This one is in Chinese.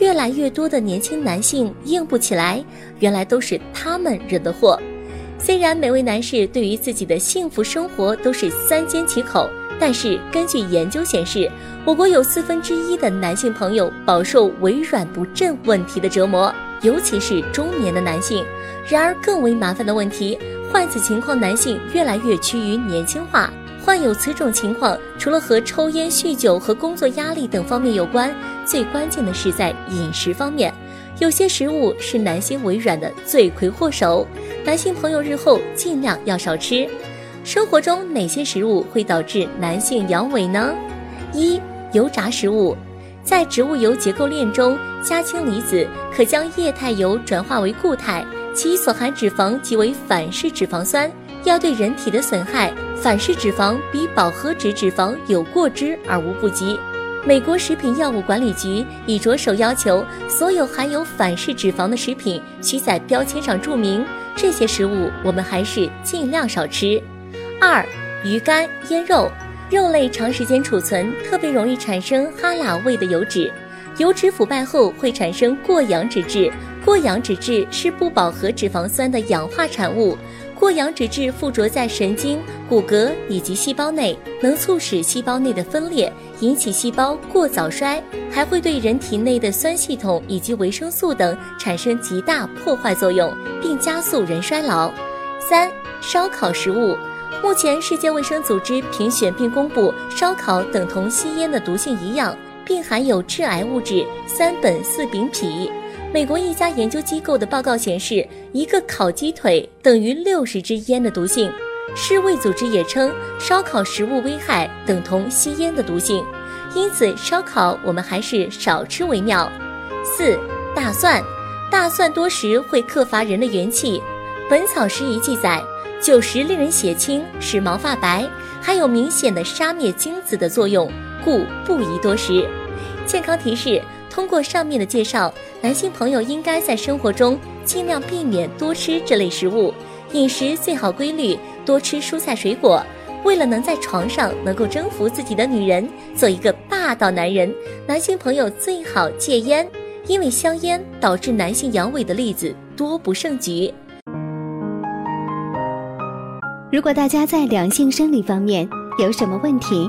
越来越多的年轻男性硬不起来，原来都是他们惹的祸。虽然每位男士对于自己的幸福生活都是三缄其口，但是根据研究显示，我国有四分之一的男性朋友饱受微软不振问题的折磨，尤其是中年的男性。然而，更为麻烦的问题，患此情况男性越来越趋于年轻化。患有此种情况，除了和抽烟、酗酒和工作压力等方面有关，最关键的是在饮食方面。有些食物是男性微软的罪魁祸首，男性朋友日后尽量要少吃。生活中哪些食物会导致男性阳痿呢？一、油炸食物，在植物油结构链中，加氢离子可将液态油转化为固态，其所含脂肪即为反式脂肪酸。要对人体的损害，反式脂肪比饱和脂脂肪有过之而无不及。美国食品药物管理局已着手要求，所有含有反式脂肪的食品需在标签上注明。这些食物我们还是尽量少吃。二、鱼干、腌肉，肉类长时间储存，特别容易产生哈喇味的油脂。油脂腐败后会产生过氧脂质，过氧脂质是不饱和脂肪酸的氧化产物。过氧脂质附着在神经、骨骼以及细胞内，能促使细胞内的分裂，引起细胞过早衰，还会对人体内的酸系统以及维生素等产生极大破坏作用，并加速人衰老。三、烧烤食物，目前世界卫生组织评选并公布，烧烤等同吸烟的毒性一样，并含有致癌物质三苯四丙吡。美国一家研究机构的报告显示，一个烤鸡腿等于六十支烟的毒性。世卫组织也称，烧烤食物危害等同吸烟的毒性，因此烧烤我们还是少吃为妙。四、大蒜，大蒜多食会克伐人的元气。《本草拾遗》记载，久食令人血清，使毛发白，还有明显的杀灭精子的作用，故不宜多食。健康提示。通过上面的介绍，男性朋友应该在生活中尽量避免多吃这类食物，饮食最好规律，多吃蔬菜水果。为了能在床上能够征服自己的女人，做一个霸道男人，男性朋友最好戒烟，因为香烟导致男性阳痿的例子多不胜举。如果大家在两性生理方面有什么问题，